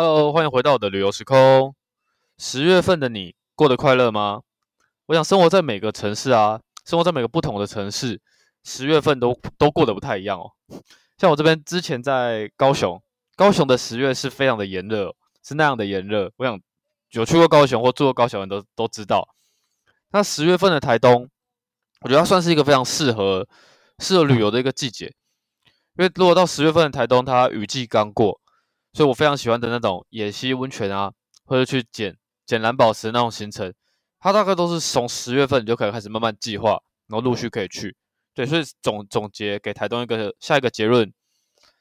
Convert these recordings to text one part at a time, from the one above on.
Hello，欢迎回到我的旅游时空。十月份的你过得快乐吗？我想生活在每个城市啊，生活在每个不同的城市，十月份都都过得不太一样哦。像我这边之前在高雄，高雄的十月是非常的炎热，是那样的炎热。我想有去过高雄或住过高雄的人都都知道。那十月份的台东，我觉得它算是一个非常适合适合旅游的一个季节。因为如果到十月份的台东，它雨季刚过，所以我非常喜欢的那种野溪温泉啊，或者去捡捡蓝宝石那种行程，它大概都是从十月份你就可以开始慢慢计划，然后陆续可以去。对，所以总总结给台东一个下一个结论：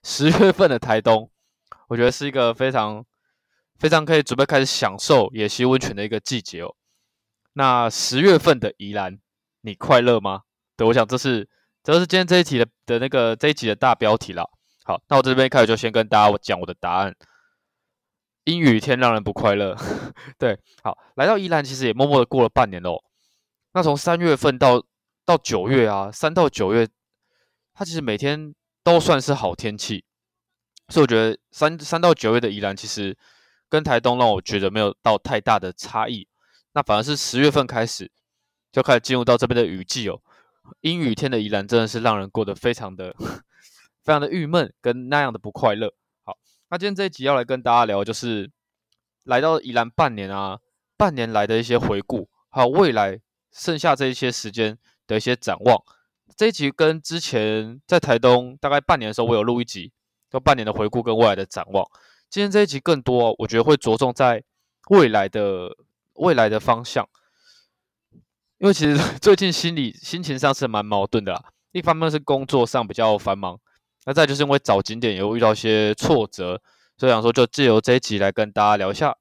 十月份的台东，我觉得是一个非常非常可以准备开始享受野溪温泉的一个季节哦。那十月份的宜兰，你快乐吗？对，我想这是。这是今天这一题的的那个这一集的大标题了。好，那我这边开始就先跟大家讲我的答案。阴雨天让人不快乐。对，好，来到宜兰其实也默默的过了半年喽。那从三月份到到九月啊，三到九月，它其实每天都算是好天气。所以我觉得三三到九月的宜兰其实跟台东让我觉得没有到太大的差异。那反而是十月份开始就开始进入到这边的雨季哦。阴雨天的宜兰真的是让人过得非常的、非常的郁闷，跟那样的不快乐。好，那今天这一集要来跟大家聊，就是来到宜兰半年啊，半年来的一些回顾，还有未来剩下这一些时间的一些展望。这一集跟之前在台东大概半年的时候，我有录一集，就半年的回顾跟未来的展望。今天这一集更多，我觉得会着重在未来的未来的方向。因为其实 最近心理心情上是蛮矛盾的啦，一方面是工作上比较繁忙，那再就是因为找景点也会遇到一些挫折，所以想说就借由这一集来跟大家聊一下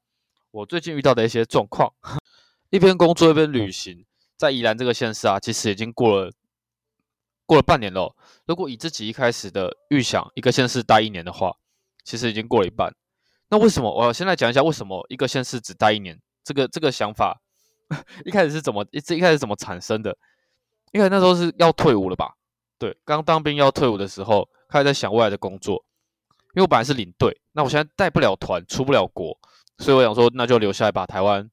我最近遇到的一些状况。一边工作一边旅行，在宜兰这个县市啊，其实已经过了过了半年了。如果以自己一开始的预想，一个县市待一年的话，其实已经过了一半。那为什么？我要先来讲一下为什么一个县市只待一年，这个这个想法。一开始是怎么一一开始怎么产生的？因为那时候是要退伍了吧？对，刚当兵要退伍的时候，开始在想未来的工作。因为我本来是领队，那我现在带不了团，出不了国，所以我想说，那就留下来把台湾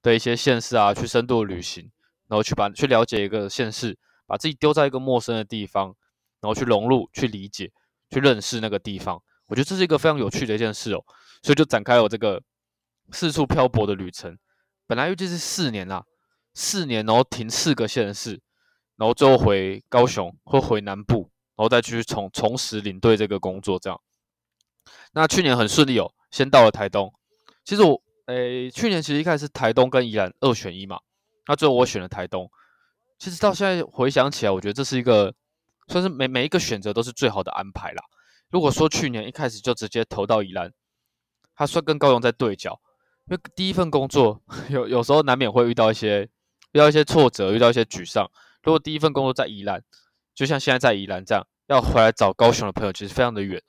的一些县市啊，去深度旅行，然后去把去了解一个县市，把自己丢在一个陌生的地方，然后去融入、去理解、去认识那个地方。我觉得这是一个非常有趣的一件事哦，所以就展开了我这个四处漂泊的旅程。本来预计是四年啦，四年，然后停四个县市，然后最后回高雄或回南部，然后再去重重拾领队这个工作，这样。那去年很顺利哦，先到了台东。其实我，诶，去年其实一开始台东跟宜兰二选一嘛，那最后我选了台东。其实到现在回想起来，我觉得这是一个算是每每一个选择都是最好的安排啦。如果说去年一开始就直接投到宜兰，他算跟高雄在对角。因为第一份工作有有时候难免会遇到一些遇到一些挫折，遇到一些沮丧。如果第一份工作在宜兰，就像现在在宜兰这样，要回来找高雄的朋友，其实非常的远。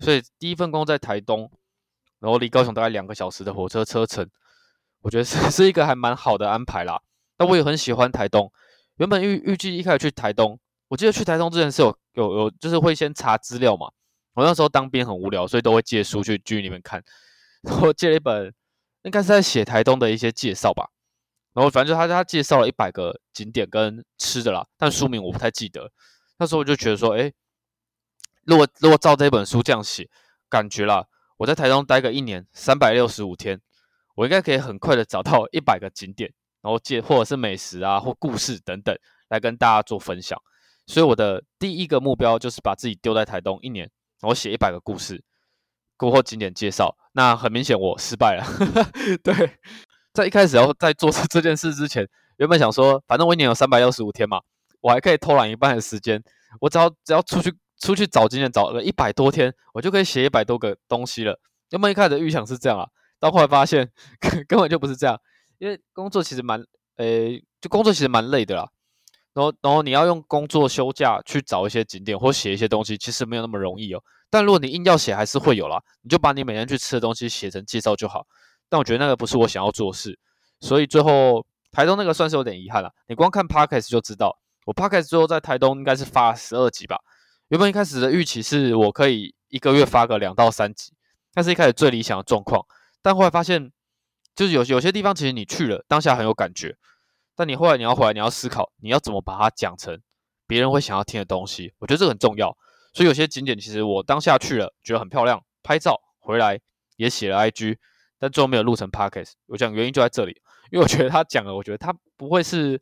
所以第一份工在台东，然后离高雄大概两个小时的火车车程，我觉得是是一个还蛮好的安排啦。那我也很喜欢台东。原本预预计一开始去台东，我记得去台东之前是有有有，就是会先查资料嘛。我那时候当兵很无聊，所以都会借书去剧里面看。我借了一本。应该是在写台东的一些介绍吧，然后反正就他他介绍了一百个景点跟吃的啦，但书名我不太记得。那时候我就觉得说，哎，如果如果照这本书这样写，感觉啦，我在台东待个一年，三百六十五天，我应该可以很快的找到一百个景点，然后介或者是美食啊或故事等等来跟大家做分享。所以我的第一个目标就是把自己丢在台东一年，然后写一百个故事。过后景点介绍，那很明显我失败了。对，在一开始要在做 这件事之前，原本想说，反正我一年有三百六十五天嘛，我还可以偷懒一半的时间，我只要只要出去出去找景点，找了一百多天，我就可以写一百多个东西了。原本一开始的预想是这样啊，到后来发现 根本就不是这样，因为工作其实蛮，诶，就工作其实蛮累的啦。然后，然后你要用工作休假去找一些景点或写一些东西，其实没有那么容易哦。但如果你硬要写，还是会有啦。你就把你每天去吃的东西写成介绍就好。但我觉得那个不是我想要做事，所以最后台东那个算是有点遗憾了。你光看 podcast 就知道，我 podcast 最后在台东应该是发十二集吧。原本一开始的预期是我可以一个月发个两到三集，那是一开始最理想的状况。但后来发现，就是有有些地方其实你去了，当下很有感觉，但你后来你要回来，你要思考，你要怎么把它讲成别人会想要听的东西。我觉得这个很重要。所以有些景点其实我当下去了，觉得很漂亮，拍照回来也写了 IG，但最后没有录成 Podcast。我讲原因就在这里，因为我觉得他讲的，我觉得他不会是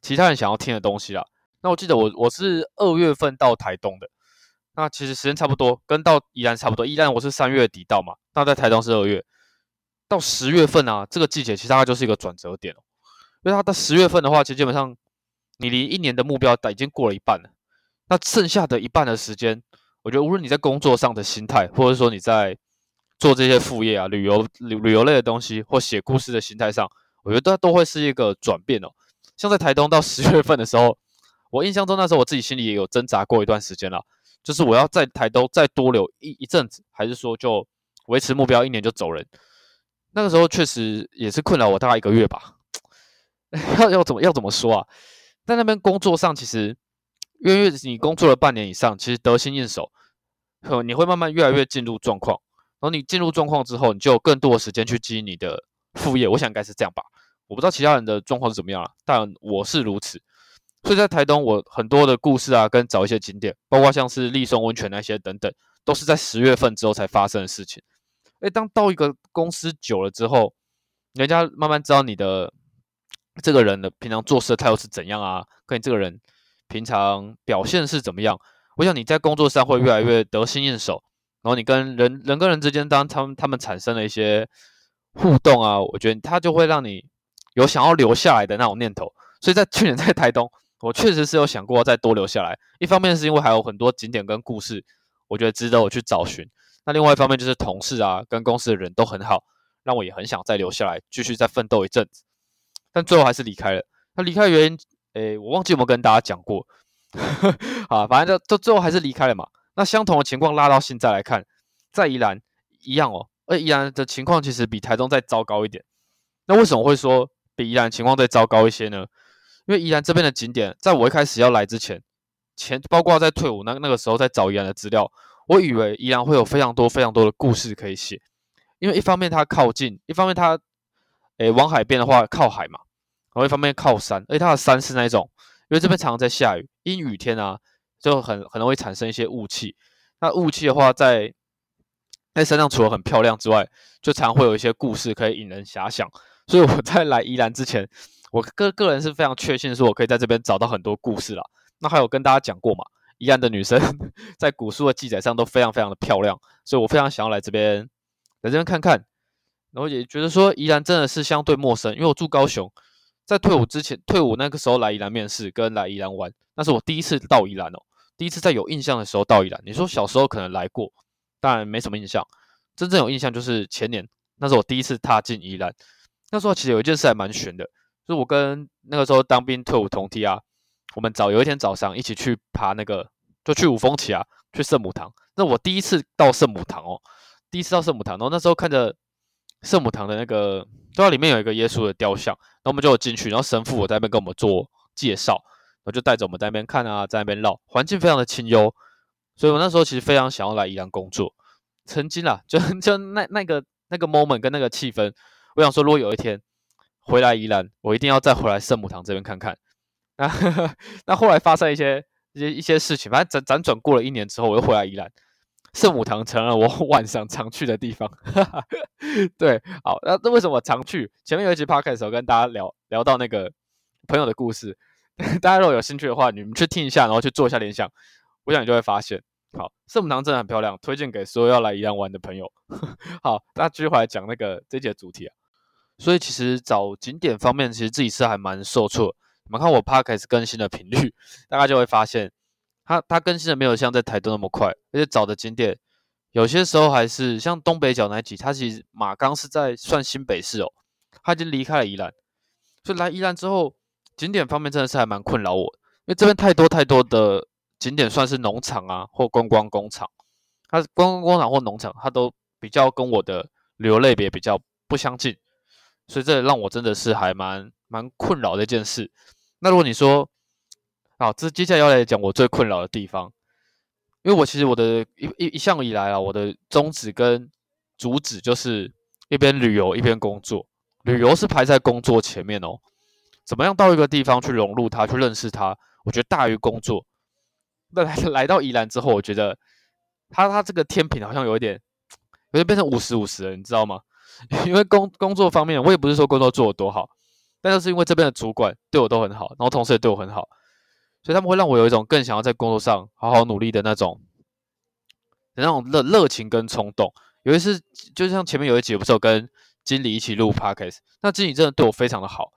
其他人想要听的东西啦。那我记得我我是二月份到台东的，那其实时间差不多，跟到宜兰差不多。宜兰我是三月底到嘛，那在台东是二月。到十月份啊，这个季节其实大概就是一个转折点哦，因为它到十月份的话，其实基本上你离一年的目标已经过了一半了。那剩下的一半的时间，我觉得无论你在工作上的心态，或者说你在做这些副业啊、旅游旅旅游类的东西，或写故事的心态上，我觉得都会是一个转变哦。像在台东到十月份的时候，我印象中那时候我自己心里也有挣扎过一段时间了，就是我要在台东再多留一一阵子，还是说就维持目标一年就走人？那个时候确实也是困扰我大概一个月吧。要要怎么要怎么说啊？在那边工作上其实。因为你工作了半年以上，其实得心应手，你会慢慢越来越进入状况。然后你进入状况之后，你就有更多的时间去经营你的副业。我想应该是这样吧，我不知道其他人的状况是怎么样了，但我是如此。所以在台东，我很多的故事啊，跟找一些景点，包括像是立松温泉那些等等，都是在十月份之后才发生的事情。诶，当到一个公司久了之后，人家慢慢知道你的这个人的平常做事的态度是怎样啊，跟你这个人。平常表现是怎么样？我想你在工作上会越来越得心应手，然后你跟人人跟人之间，当他们他们产生了一些互动啊，我觉得他就会让你有想要留下来的那种念头。所以在去年在台东，我确实是有想过再多留下来。一方面是因为还有很多景点跟故事，我觉得值得我去找寻。那另外一方面就是同事啊，跟公司的人都很好，让我也很想再留下来继续再奋斗一阵子。但最后还是离开了。他离开的原因。诶，我忘记有没有跟大家讲过，啊，反正就就最后还是离开了嘛。那相同的情况拉到现在来看，在宜兰一样哦，而宜兰的情况其实比台中再糟糕一点。那为什么会说比宜兰情况再糟糕一些呢？因为宜兰这边的景点，在我一开始要来之前，前包括在退伍那那个时候在找宜兰的资料，我以为宜兰会有非常多非常多的故事可以写，因为一方面它靠近，一方面它诶往海边的话靠海嘛。然后一方面靠山，而且它的山是那种，因为这边常常在下雨，阴雨天啊，就很很容易产生一些雾气。那雾气的话，在在山上除了很漂亮之外，就常会有一些故事可以引人遐想。所以我在来宜兰之前，我个个人是非常确信说，我可以在这边找到很多故事啦。那还有跟大家讲过嘛，宜兰的女生 在古书的记载上都非常非常的漂亮，所以我非常想要来这边来这边看看。然后也觉得说，宜兰真的是相对陌生，因为我住高雄。在退伍之前，退伍那个时候来宜兰面试，跟来宜兰玩，那是我第一次到宜兰哦，第一次在有印象的时候到宜兰。你说小时候可能来过，当然没什么印象，真正有印象就是前年，那是我第一次踏进宜兰。那时候其实有一件事还蛮悬的，就是我跟那个时候当兵退伍同梯啊，我们早有一天早上一起去爬那个，就去五峰旗啊，去圣母堂。那我第一次到圣母堂哦，第一次到圣母堂，然后那时候看着圣母堂的那个。知道里面有一个耶稣的雕像，然后我们就有进去，然后神父我在那边跟我们做介绍，我就带着我们在那边看啊，在那边绕，环境非常的清幽，所以我那时候其实非常想要来宜兰工作。曾经啊，就就那那个那个 moment 跟那个气氛，我想说，如果有一天回来宜兰，我一定要再回来圣母堂这边看看。那 那后来发生一些一些一些事情，反正辗辗转过了一年之后，我又回来宜兰。圣母堂成了我 晚上常去的地方，对，好，那那为什么常去？前面有一集 podcast 时候跟大家聊聊到那个朋友的故事，大家如果有兴趣的话，你们去听一下，然后去做一下联想，我想你就会发现，好，圣母堂真的很漂亮，推荐给所有要来宜兰玩的朋友。好，那继续回来讲那个这节主题啊，所以其实找景点方面，其实自己是还蛮受挫。你们看我 podcast 更新的频率，大家就会发现。它它更新的没有像在台东那么快，而且找的景点有些时候还是像东北角那集，它其实马钢是在算新北市哦，他已经离开了宜兰，所以来宜兰之后，景点方面真的是还蛮困扰我，因为这边太多太多的景点算是农场啊或观光工厂，它观光工厂或农场，它都比较跟我的旅游类别比较不相近，所以这让我真的是还蛮蛮困扰的一件事。那如果你说，好，这接下来要来讲我最困扰的地方，因为我其实我的一一一向以来啊，我的宗旨跟主旨就是一边旅游一边工作，旅游是排在工作前面哦。怎么样到一个地方去融入它，去认识它，我觉得大于工作。那来 来到宜兰之后，我觉得他他这个天平好像有一点，有点变成五十五十了，你知道吗？因为工工作方面，我也不是说工作做得多好，但就是因为这边的主管对我都很好，然后同事也对我很好，所以他们会让我有一种更想要在工作上好好努力的那种，那种热热情跟冲动。有一次，就像前面有一集，不是有跟经理一起录 podcast，那经理真的对我非常的好，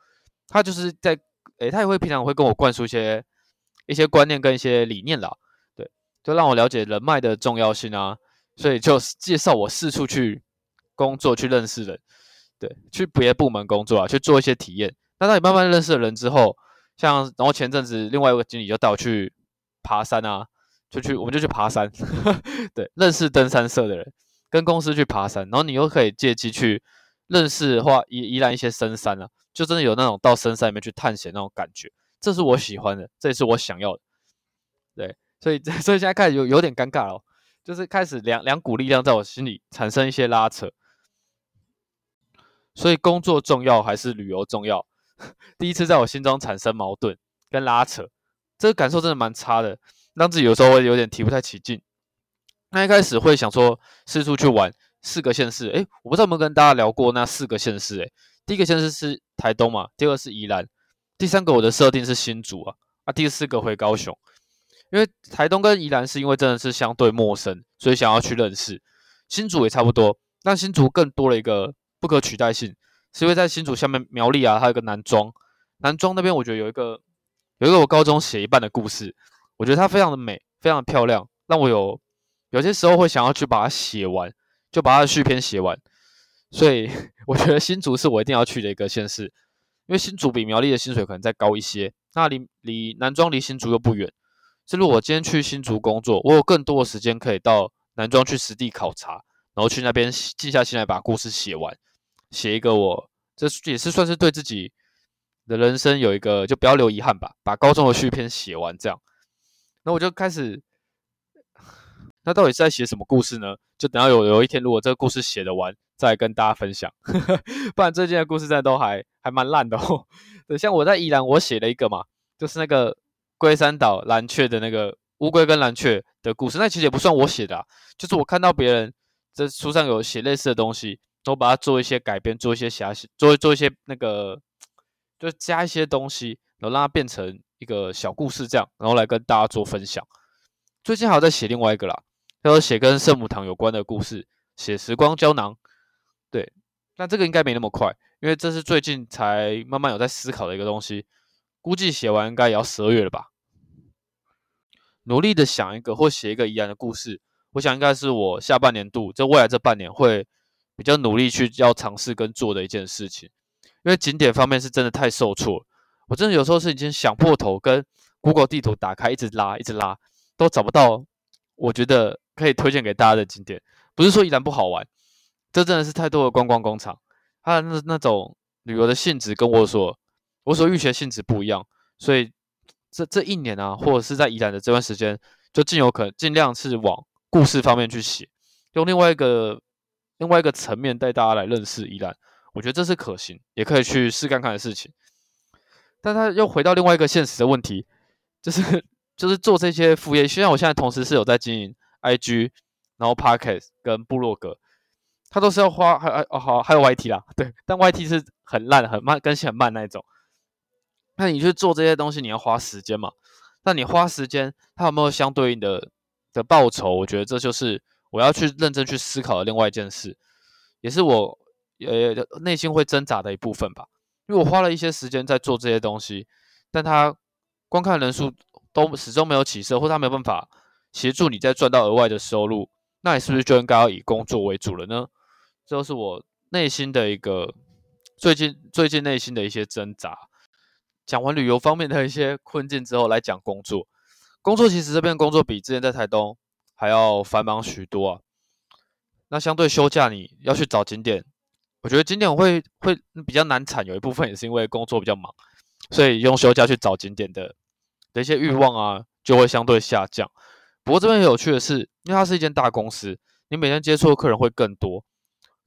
他就是在，诶，他也会平常会跟我灌输一些一些观念跟一些理念啦，对，就让我了解人脉的重要性啊，所以就介绍我四处去。工作去认识人，对，去别部门工作啊，去做一些体验。那当你慢慢认识了人之后，像然后前阵子另外一个经理就带我去爬山啊，就去我们就去爬山，对，认识登山社的人，跟公司去爬山，然后你又可以借机去认识或依依然一些深山啊，就真的有那种到深山里面去探险那种感觉，这是我喜欢的，这也是我想要的，对，所以所以现在开始有有点尴尬哦，就是开始两两股力量在我心里产生一些拉扯。所以工作重要还是旅游重要？第一次在我心中产生矛盾跟拉扯，这个感受真的蛮差的，让自己有时候会有点提不太起劲。那一开始会想说四处去玩四个县市，诶，我不知道有没有跟大家聊过那四个县市，诶，第一个县市是台东嘛，第二个是宜兰，第三个我的设定是新竹啊，啊，第四个回高雄。因为台东跟宜兰是因为真的是相对陌生，所以想要去认识。新竹也差不多，但新竹更多了一个。不可取代性，是因为在新竹下面苗栗啊，它有个南庄，南庄那边我觉得有一个有一个我高中写一半的故事，我觉得它非常的美，非常的漂亮，让我有有些时候会想要去把它写完，就把它的续篇写完。所以我觉得新竹是我一定要去的一个县市，因为新竹比苗栗的薪水可能再高一些，那离离南庄离新竹又不远，是如果我今天去新竹工作，我有更多的时间可以到南庄去实地考察，然后去那边静下心来把故事写完。写一个我，这也是算是对自己的人生有一个，就不要留遗憾吧。把高中的续篇写完，这样，那我就开始，那到底是在写什么故事呢？就等到有有一天，如果这个故事写的完，再跟大家分享。不然最近的故事在都还还蛮烂的哦。对，像我在宜兰，我写了一个嘛，就是那个龟山岛蓝雀的那个乌龟跟蓝雀的故事，那其实也不算我写的，就是我看到别人在书上有写类似的东西。都把它做一些改编，做一些遐想，做做一些那个，就加一些东西，然后让它变成一个小故事，这样，然后来跟大家做分享。最近还有在写另外一个啦，要写跟圣母堂有关的故事，写时光胶囊。对，那这个应该没那么快，因为这是最近才慢慢有在思考的一个东西，估计写完应该也要十二月了吧。努力的想一个或写一个一样的故事，我想应该是我下半年度，这未来这半年会。比较努力去要尝试跟做的一件事情，因为景点方面是真的太受挫，我真的有时候是已经想破头，跟 Google 地图打开一直拉一直拉，都找不到我觉得可以推荐给大家的景点。不是说宜兰不好玩，这真的是太多的观光工厂，它的那那种旅游的性质跟我所我所预期的性质不一样，所以这这一年啊，或者是在宜兰的这段时间，就尽有可能尽量是往故事方面去写，用另外一个。另外一个层面带大家来认识宜兰，我觉得这是可行，也可以去试看看的事情。但他又回到另外一个现实的问题，就是就是做这些副业。虽然我现在同时是有在经营 IG，然后 Podcast 跟部落格，他都是要花还还哦好还有 YT 啦，对，但 YT 是很烂很慢更新很慢那一种。那你去做这些东西，你要花时间嘛？那你花时间，它有没有相对应的的报酬？我觉得这就是。我要去认真去思考的另外一件事，也是我呃内心会挣扎的一部分吧。因为我花了一些时间在做这些东西，但他观看人数都始终没有起色，或他没有办法协助你再赚到额外的收入，那你是不是就应该要以工作为主了呢？这都是我内心的一个最近最近内心的一些挣扎。讲完旅游方面的一些困境之后，来讲工作。工作其实这边工作比之前在台东。还要繁忙许多啊！那相对休假，你要去找景点，我觉得景点会会比较难产。有一部分也是因为工作比较忙，所以用休假去找景点的的一些欲望啊，就会相对下降。不过这边有趣的是，因为它是一间大公司，你每天接触的客人会更多，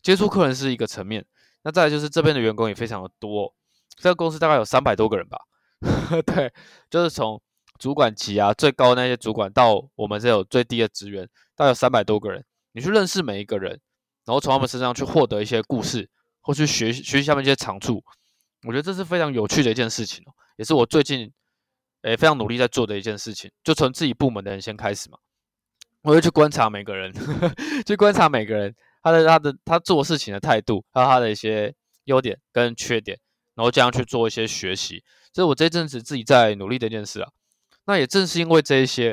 接触客人是一个层面。那再来就是这边的员工也非常的多，这个公司大概有三百多个人吧。对，就是从主管级啊最高那些主管到我们这有最低的职员，大概有三百多个人。你去认识每一个人，然后从他们身上去获得一些故事，或去学学习下面一些长处，我觉得这是非常有趣的一件事情哦，也是我最近诶非常努力在做的一件事情。就从自己部门的人先开始嘛，我会去观察每个人，去观察每个人他的他的他做事情的态度，还有他的一些优点跟缺点，然后这样去做一些学习，这是我这阵子自己在努力的一件事啊。那也正是因为这一些，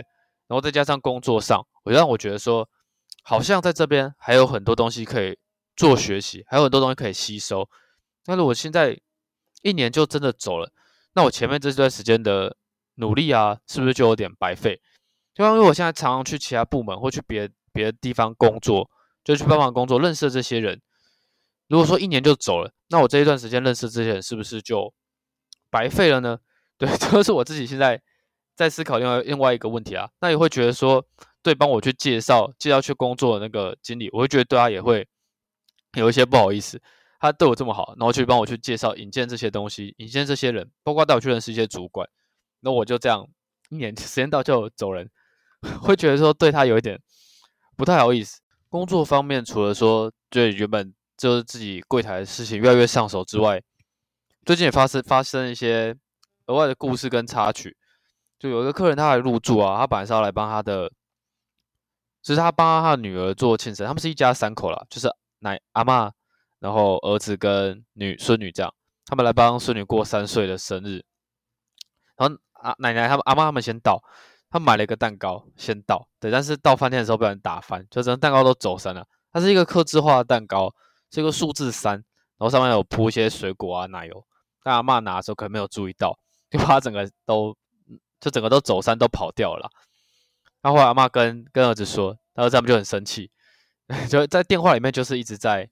然后再加上工作上，我让我觉得说。好像在这边还有很多东西可以做学习，还有很多东西可以吸收。那如果现在一年就真的走了，那我前面这段时间的努力啊，是不是就有点白费？就因为我现在常常去其他部门或去别别的地方工作，就去帮忙工作，认识这些人。如果说一年就走了，那我这一段时间认识这些人，是不是就白费了呢？对，这是我自己现在在思考另外另外一个问题啊。那也会觉得说。对，帮我去介绍介绍去工作的那个经理，我会觉得对他也会有一些不好意思。他对我这么好，然后去帮我去介绍引荐这些东西，引荐这些人，包括带我去认识一些主管。那我就这样一年 时间到就走人，会觉得说对他有一点不太好意思。工作方面，除了说对原本就是自己柜台的事情越来越上手之外，最近也发生发生一些额外的故事跟插曲。就有一个客人他来入住啊，他本来是要来帮他的。就是他帮他的女儿做庆生，他们是一家三口啦，就是奶阿妈，然后儿子跟女孙女这样，他们来帮孙女过三岁的生日。然后啊奶奶他们阿妈他们先到，他买了一个蛋糕先到，对，但是到饭店的时候被人打翻，就整个蛋糕都走散了。它是一个刻字化的蛋糕，是一个数字三，然后上面有铺一些水果啊奶油。但阿妈拿的时候可能没有注意到，就把它整个都就整个都走散都跑掉了。然后来阿妈跟跟儿子说，然后他们就很生气，就在电话里面就是一直在，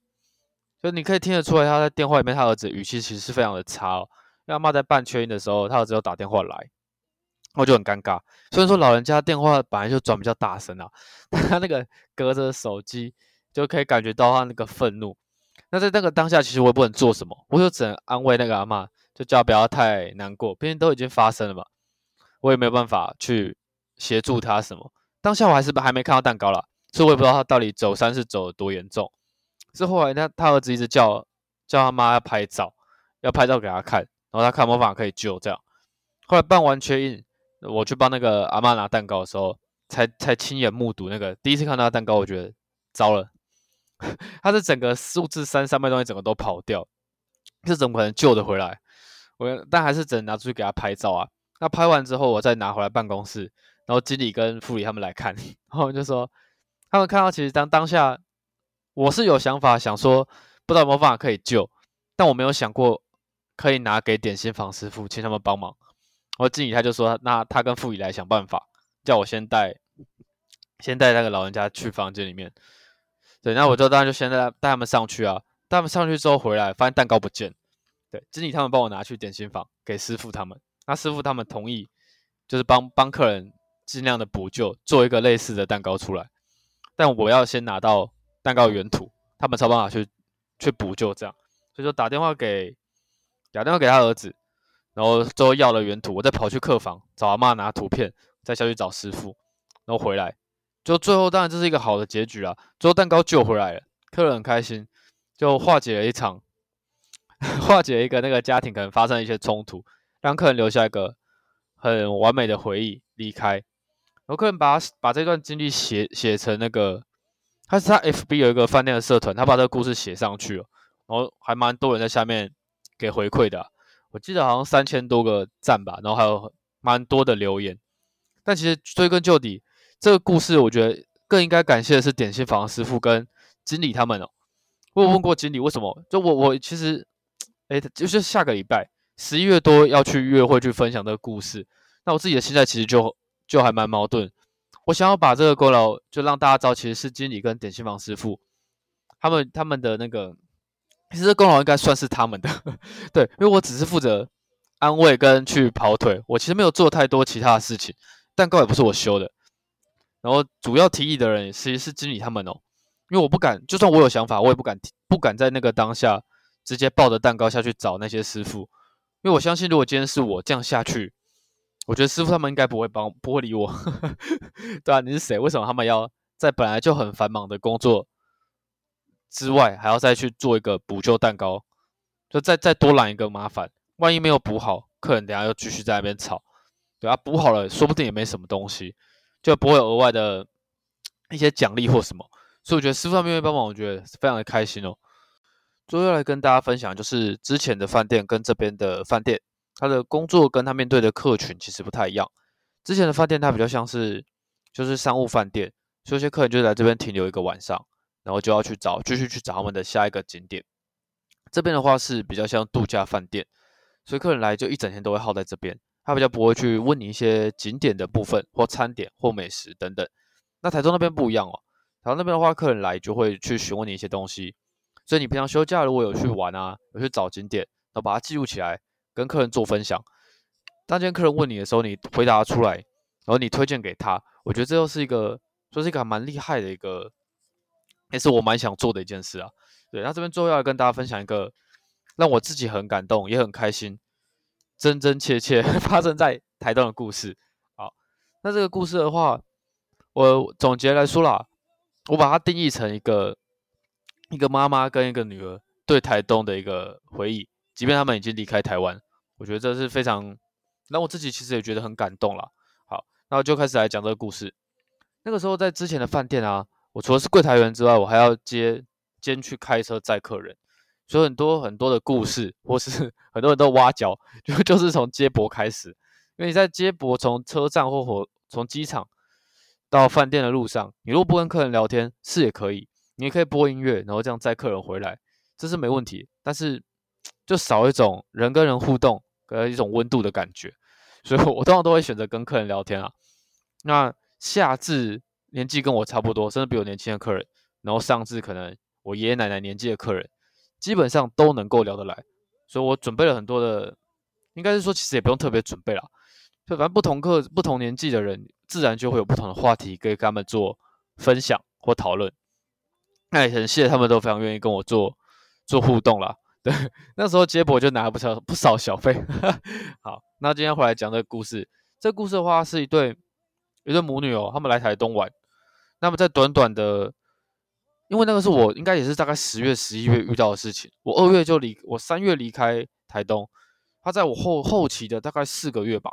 就你可以听得出来，他在电话里面，他儿子语气其实是非常的差哦。因为阿妈在办缺音的时候，他儿子又打电话来，我就很尴尬。虽然说老人家电话本来就转比较大声啊，但他那个隔着手机就可以感觉到他那个愤怒。那在那个当下，其实我也不能做什么，我就只能安慰那个阿妈，就叫不要太难过，毕竟都已经发生了嘛，我也没有办法去。协助他什么？当下我还是还没看到蛋糕啦，所以我也不知道他到底走山是走的多严重。是后来他他儿子一直叫叫他妈要拍照，要拍照给他看，然后他看魔法可以救这样。后来办完缺印，我去帮那个阿妈拿蛋糕的时候，才才亲眼目睹那个第一次看到蛋糕，我觉得糟了，他是整个数字三三百东西整个都跑掉，这怎么可能救得回来？我但还是只能拿出去给他拍照啊。那拍完之后，我再拿回来办公室。然后经理跟副理他们来看，然后就说，他们看到其实当当下，我是有想法想说，不知道有没有办法可以救，但我没有想过可以拿给点心房师傅，请他们帮忙。然后经理他就说，那他跟副理来想办法，叫我先带，先带那个老人家去房间里面。对，那我就当然就先带带他们上去啊，带他们上去之后回来，发现蛋糕不见。对，经理他们帮我拿去点心房给师傅他们，那师傅他们同意，就是帮帮客人。尽量的补救，做一个类似的蛋糕出来，但我要先拿到蛋糕原图，他们才办法去去补救这样，所以说打电话给打电话给他儿子，然后最后要了原图，我再跑去客房找阿妈拿图片，再下去找师傅，然后回来，就最后当然这是一个好的结局啊，最后蛋糕救回来了，客人很开心，就化解了一场 化解一个那个家庭可能发生一些冲突，让客人留下一个很完美的回忆离开。然后客人把把这段经历写写成那个，他是他 FB 有一个饭店的社团，他把这个故事写上去了，然后还蛮多人在下面给回馈的，我记得好像三千多个赞吧，然后还有蛮多的留言。但其实追根究底，这个故事我觉得更应该感谢的是点心房师傅跟经理他们哦。我有问过经理为什么，就我我其实，哎，就是下个礼拜十一月多要去约会去分享这个故事，那我自己的心态其实就。就还蛮矛盾，我想要把这个功劳就让大家知道，其实是经理跟点心房师傅他们他们的那个，其实功劳应该算是他们的，对，因为我只是负责安慰跟去跑腿，我其实没有做太多其他的事情，蛋糕也不是我修的，然后主要提议的人其实是经理他们哦，因为我不敢，就算我有想法，我也不敢不敢在那个当下直接抱着蛋糕下去找那些师傅，因为我相信，如果今天是我这样下去，我觉得师傅他们应该不会帮，不会理我。对啊，你是谁？为什么他们要在本来就很繁忙的工作之外，还要再去做一个补救蛋糕？就再再多揽一个麻烦，万一没有补好，客人等下又继续在那边吵。对啊，补好了，说不定也没什么东西，就不会有额外的一些奖励或什么。所以我觉得师傅那边帮忙，我觉得非常的开心哦。最后来跟大家分享，就是之前的饭店跟这边的饭店，他的工作跟他面对的客群其实不太一样。之前的饭店它比较像是就是商务饭店，所以有些客人就来这边停留一个晚上，然后就要去找继续去找他们的下一个景点。这边的话是比较像度假饭店，所以客人来就一整天都会耗在这边，他比较不会去问你一些景点的部分或餐点或美食等等。那台中那边不一样哦。然后那边的话，客人来就会去询问你一些东西，所以你平常休假如果有去玩啊，有去找景点，然后把它记录起来，跟客人做分享。当今天客人问你的时候，你回答出来，然后你推荐给他，我觉得这又是一个，说是一个蛮厉害的一个，也是我蛮想做的一件事啊。对，那这边最后要跟大家分享一个让我自己很感动也很开心，真真切切 发生在台东的故事。好，那这个故事的话，我总结来说啦。我把它定义成一个一个妈妈跟一个女儿对台东的一个回忆，即便他们已经离开台湾，我觉得这是非常让我自己其实也觉得很感动了。好，那我就开始来讲这个故事。那个时候在之前的饭店啊，我除了是柜台员之外，我还要接兼去开车载客人，所以很多很多的故事，或是很多人都挖角，就就是从接驳开始，因为你在接驳从车站或火从机场。到饭店的路上，你如果不跟客人聊天是也可以，你也可以播音乐，然后这样载客人回来，这是没问题。但是就少一种人跟人互动跟一种温度的感觉，所以我通常都会选择跟客人聊天啊。那下至年纪跟我差不多，甚至比我年轻的客人，然后上至可能我爷爷奶奶年纪的客人，基本上都能够聊得来。所以我准备了很多的，应该是说其实也不用特别准备啦，就反正不同课不同年纪的人。自然就会有不同的话题可以跟他们做分享或讨论。那也很谢他们都非常愿意跟我做做互动啦。对，那时候接驳就拿了不少不少小费。好，那今天回来讲这个故事。这故事的话是一对一对母女哦，他们来台东玩。那么在短短的，因为那个是我应该也是大概十月十一月遇到的事情。我二月就离我三月离开台东，他在我后后期的大概四个月吧。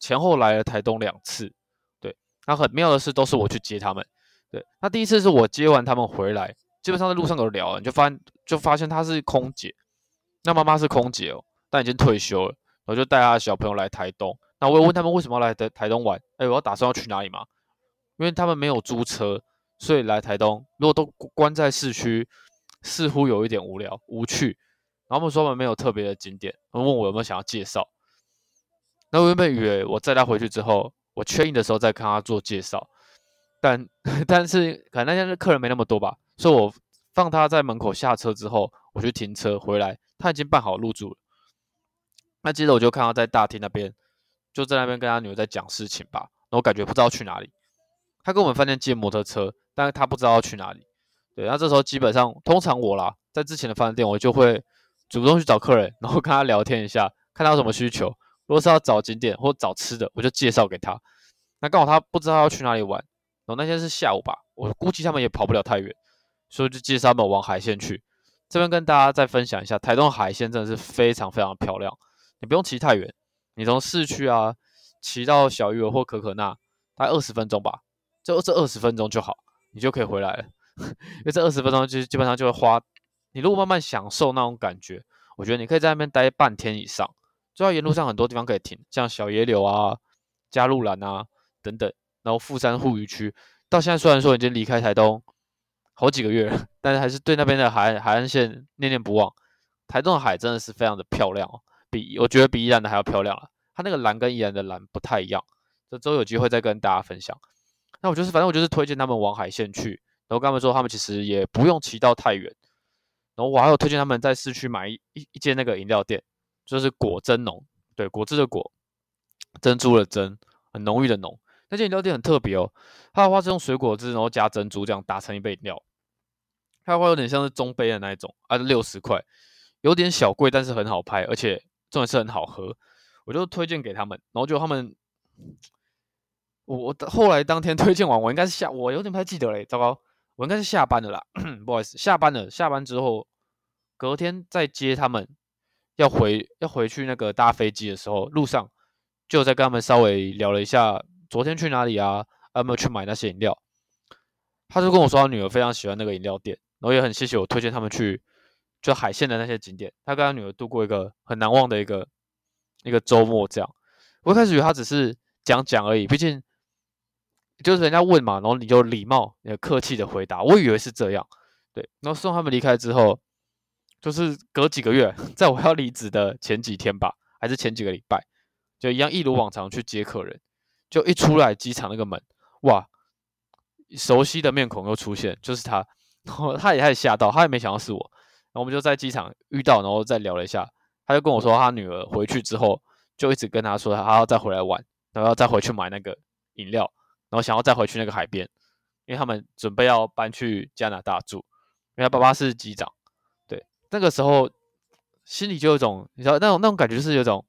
前后来了台东两次，对，那很妙的是都是我去接他们，对，那第一次是我接完他们回来，基本上在路上有聊，你就发现就发现她是空姐，那妈妈是空姐哦，但已经退休了，我就带他的小朋友来台东，那我也问他们为什么要来台台东玩，哎，我要打算要去哪里嘛？因为他们没有租车，所以来台东如果都关在市区，似乎有一点无聊无趣，然后他们说他们没有特别的景点，他们问我有没有想要介绍。那我原本以为我载他回去之后，我确认的时候再看他做介绍，但但是可能那天的客人没那么多吧，所以我放他在门口下车之后，我去停车回来，他已经办好入住了。那接着我就看到在大厅那边，就在那边跟他女儿在讲事情吧，然后感觉不知道去哪里。他跟我们饭店借摩托车，但是他不知道要去哪里。对，那这时候基本上通常我啦，在之前的饭店我就会主动去找客人，然后跟他聊天一下，看他有什么需求。如果是要找景点或找吃的，我就介绍给他。那刚好他不知道要去哪里玩，然后那天是下午吧，我估计他们也跑不了太远，所以就介绍他们往海线去。这边跟大家再分享一下，台东海线真的是非常非常漂亮。你不用骑太远，你从市区啊骑到小鱼儿或可可那，大概二十分钟吧，就这二十分钟就好，你就可以回来了。因为这二十分钟就基本上就会花，你如果慢慢享受那种感觉，我觉得你可以在那边待半天以上。主要沿路上很多地方可以停，像小野柳啊、加路兰啊等等，然后富山护渔区，到现在虽然说已经离开台东好几个月了，但是还是对那边的海岸海岸线念念不忘。台东的海真的是非常的漂亮哦，比我觉得比宜兰的还要漂亮啊。它那个蓝跟宜兰的蓝不太一样，这周有机会再跟大家分享。那我就是反正我就是推荐他们往海线去，然后跟他们说他们其实也不用骑到太远，然后我还有推荐他们在市区买一一一间那个饮料店。就是果珍浓，对，果汁的果，珍珠的珍，很浓郁的浓。那间饮料店很特别哦，它的话是用水果汁，然后加珍珠这样打成一杯饮料，它的话有点像是中杯的那一种，啊，六十块，有点小贵，但是很好拍，而且重点是很好喝，我就推荐给他们，然后就他们，我我后来当天 推荐完，我应该是下，我有点不太记得嘞，糟糕，我应该是下班的啦，不好意思，下班了，下班之后，隔天再接他们，要回要回去那个搭飞机的时候，路上就在跟他们稍微聊了一下，昨天去哪里啊？有没有去买那些饮料？他就跟我说，他女儿非常喜欢那个饮料店。然后也很谢谢我推荐他们去，就海鲜的那些景点。他跟他女儿度过一个很难忘的一个一个周末。这样，我一开始以为他只是讲讲而已，毕竟就是人家问嘛，然后你就礼貌、也客气的回答。我以为是这样，对。然后送他们离开之后，就是隔几个月，在我要离职的前几天吧，还是前几个礼拜，就一样一如往常去接客人。就一出来机场那个门，哇，熟悉的面孔又出现，就是他。然后他也吓到，他也没想到是我。然后我们就在机场遇到，然后再聊了一下。他就跟我说，他女儿回去之后就一直跟他说，他要再回来玩，然后要再回去买那个饮料，然后想要再回去那个海边，因为他们准备要搬去加拿大住，因为他爸爸是机长。对，那个时候心里就有种，你知道那种那种感觉，就是有种，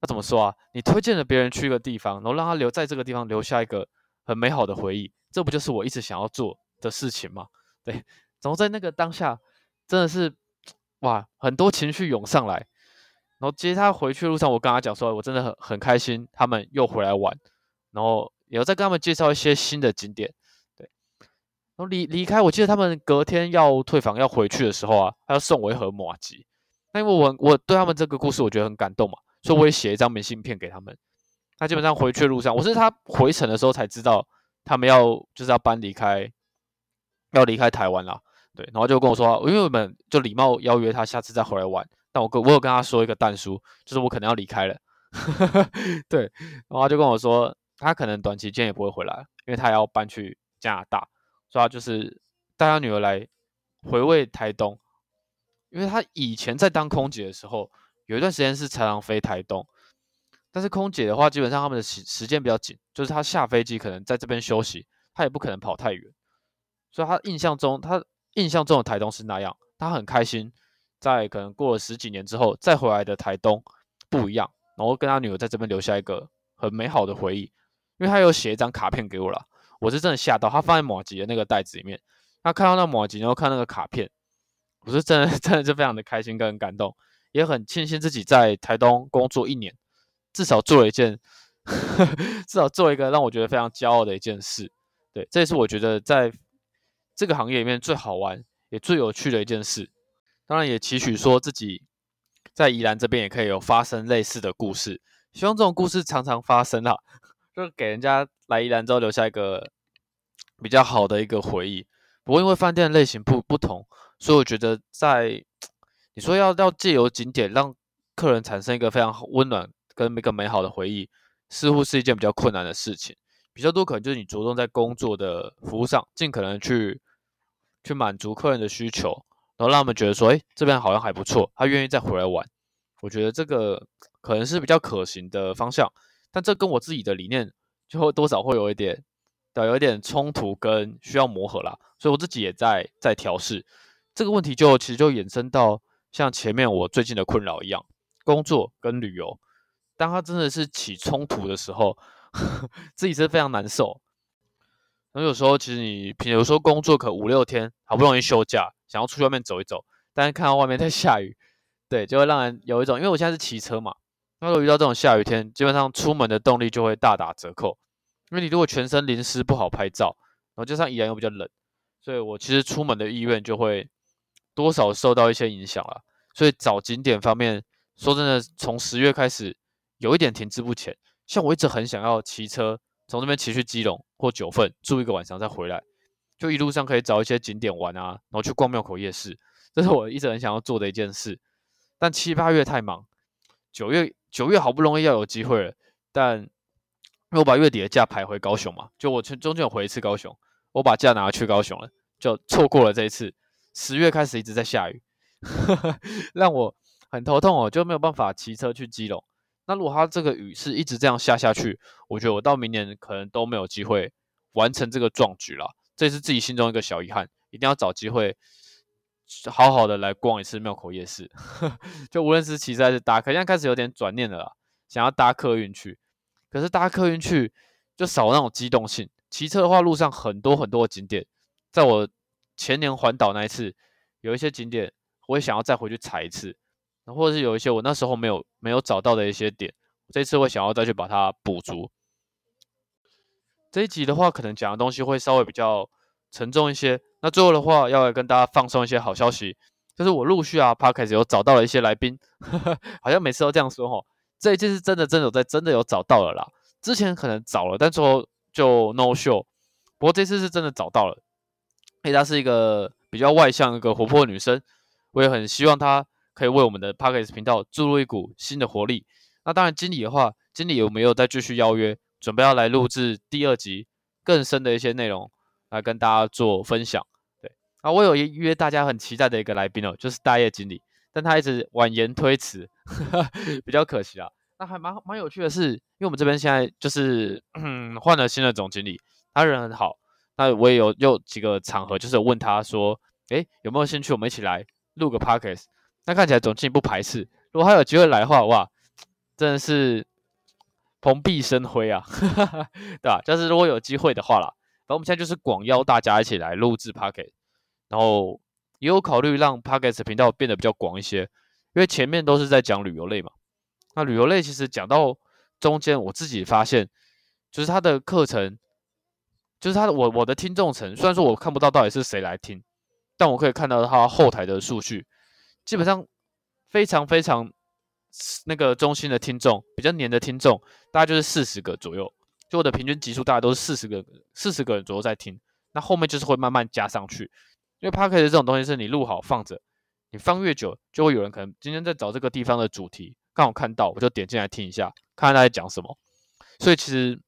那怎么说啊？你推荐了别人去一个地方，然后让他留在这个地方，留下一个很美好的回忆，这不就是我一直想要做的事情吗？对，然后在那个当下，真的是哇，很多情绪涌上来。然后接他回去的路上，我跟他讲说，我真的很很开心，他们又回来玩，然后也要再跟他们介绍一些新的景点。对，然后离离开，我记得他们隔天要退房要回去的时候啊，他要送我一盒马吉。那因为我我对他们这个故事我觉得很感动嘛，所以我也写一张明信片给他们。那基本上回去的路上，我是他回程的时候才知道他们要就是要搬离开。要离开台湾了，对，然后就跟我说，因为我们就礼貌邀约他下次再回来玩，但我跟我有跟他说一个淡书，就是我可能要离开了，对，然后他就跟我说，他可能短期间也不会回来，因为他要搬去加拿大，所以他就是带他女儿来回味台东，因为他以前在当空姐的时候，有一段时间是常常飞台东，但是空姐的话，基本上他们的时时间比较紧，就是他下飞机可能在这边休息，他也不可能跑太远。所以他印象中，他印象中的台东是那样，他很开心，在可能过了十几年之后再回来的台东不一样，然后跟他女儿在这边留下一个很美好的回忆，因为他有写一张卡片给我了，我是真的吓到，他放在马吉的那个袋子里面，他看到那马吉，然后看那个卡片，我是真的 真的是非常的开心跟感动，也很庆幸自己在台东工作一年，至少做了一件，至少做一个让我觉得非常骄傲的一件事，对，这也是我觉得在。这个行业里面最好玩也最有趣的一件事，当然也期许说自己在宜兰这边也可以有发生类似的故事，希望这种故事常常发生啊，就是给人家来宜兰之后留下一个比较好的一个回忆。不过因为饭店类型不不同，所以我觉得在你说要要借由景点让客人产生一个非常温暖跟一个美好的回忆，似乎是一件比较困难的事情。比较多可能就是你着重在工作的服务上，尽可能去去满足客人的需求，然后让他们觉得说，哎，这边好像还不错，他愿意再回来玩。我觉得这个可能是比较可行的方向，但这跟我自己的理念就会多少会有一点，对，有一点冲突跟需要磨合啦。所以我自己也在在调试这个问题，就其实就衍生到像前面我最近的困扰一样，工作跟旅游，当它真的是起冲突的时候。自己是非常难受，那有时候其实你平有时候工作可五六天，好不容易休假，想要出去外面走一走，但是看到外面在下雨，对，就会让人有一种，因为我现在是骑车嘛，那如果遇到这种下雨天，基本上出门的动力就会大打折扣，因为你如果全身淋湿不好拍照，然后加上宜兰又比较冷，所以我其实出门的意愿就会多少受到一些影响了，所以找景点方面，说真的，从十月开始有一点停滞不前。像我一直很想要骑车从这边骑去基隆或九份住一个晚上再回来，就一路上可以找一些景点玩啊，然后去逛庙口夜市，这是我一直很想要做的一件事。但七八月太忙，九月九月好不容易要有机会了，但因为我把月底的假排回高雄嘛，就我去中间有回一次高雄，我把假拿去高雄了，就错过了这一次。十月开始一直在下雨，让我很头痛哦，就没有办法骑车去基隆。那如果它这个雨是一直这样下下去，我觉得我到明年可能都没有机会完成这个壮举了，这是自己心中一个小遗憾。一定要找机会好好的来逛一次庙口夜市。就无论是骑车还是搭，客，现在开始有点转念了啦，想要搭客运去。可是搭客运去就少那种机动性。骑车的话，路上很多很多的景点，在我前年环岛那一次，有一些景点我也想要再回去踩一次，或者是有一些我那时候没有没有找到的一些点，这次会想要再去把它补足。这一集的话，可能讲的东西会稍微比较沉重一些。那最后的话，要来跟大家放松一些好消息，就是我陆续啊 parkas 有找到了一些来宾，好像每次都这样说哈。这一次是真的，真的有在真的有找到了啦。之前可能找了，但最后就 no show。不过这次是真的找到了，因她是一个比较外向、一个活泼的女生，我也很希望她可以为我们的 parkas 频道注入一股新的活力。那当然，经理的话，经理有没有再继续邀约？准备要来录制第二集更深的一些内容来跟大家做分享。对啊，我有约大家很期待的一个来宾哦，就是大业经理，但他一直婉言推辞，比较可惜啊。那还蛮蛮有趣的是，因为我们这边现在就是 换了新的总经理，他人很好。那我也有有几个场合，就是问他说，诶，有没有兴趣我们一起来录个 podcast？那看起来总经理不排斥，如果他有机会来的话，哇，真的是。蓬荜生辉啊，对吧？就是如果有机会的话啦，然后我们现在就是广邀大家一起来录制 p o c k e t 然后也有考虑让 p o c k e t 频道变得比较广一些，因为前面都是在讲旅游类嘛。那旅游类其实讲到中间，我自己发现，就是他的课程，就是他的我我的听众层，虽然说我看不到到底是谁来听，但我可以看到他后台的数据，基本上非常非常。那个中心的听众比较黏的听众，大概就是四十个左右。就我的平均集数，大概都是四十个，四十个人左右在听。那后面就是会慢慢加上去，因为 p o d c a s 这种东西是你录好放着，你放越久，就会有人可能今天在找这个地方的主题，刚好看到，我就点进来听一下，看看他在讲什么。所以其实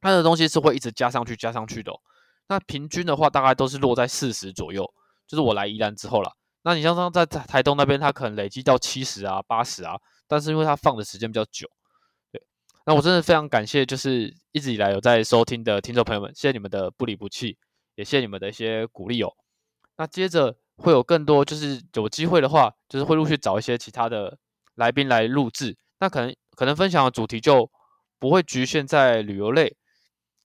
它的东西是会一直加上去、加上去的。那平均的话，大概都是落在四十左右，就是我来宜兰之后了。那你像在在台东那边，它可能累积到七十啊、八十啊，但是因为它放的时间比较久，那我真的非常感谢，就是一直以来有在收听的听众朋友们，谢谢你们的不离不弃，也谢谢你们的一些鼓励哦。那接着会有更多，就是有机会的话，就是会陆续找一些其他的来宾来录制。那可能可能分享的主题就不会局限在旅游类，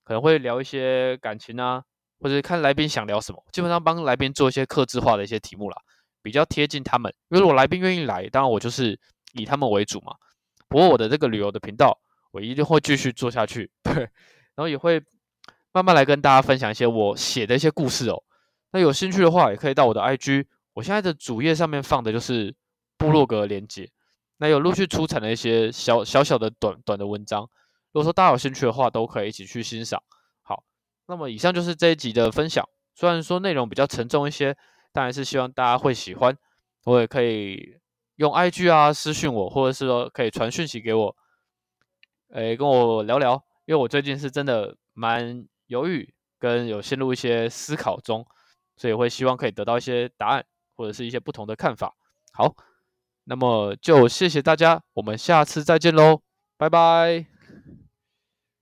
可能会聊一些感情啊，或者看来宾想聊什么，基本上帮来宾做一些客制化的一些题目啦。比较贴近他们，因为如果来宾愿意来，当然我就是以他们为主嘛。不过我的这个旅游的频道，我一定会继续做下去，对。然后也会慢慢来跟大家分享一些我写的一些故事哦。那有兴趣的话，也可以到我的 IG，我现在的主页上面放的就是部落格连接。那有陆续出产的一些小小小的短短的文章，如果说大家有兴趣的话，都可以一起去欣赏。好，那么以上就是这一集的分享，虽然说内容比较沉重一些。当然是希望大家会喜欢，我也可以用 IG 啊私信我，或者是说可以传讯息给我，诶跟我聊聊，因为我最近是真的蛮犹豫，跟有陷入一些思考中，所以会希望可以得到一些答案，或者是一些不同的看法。好，那么就谢谢大家，我们下次再见喽，拜拜。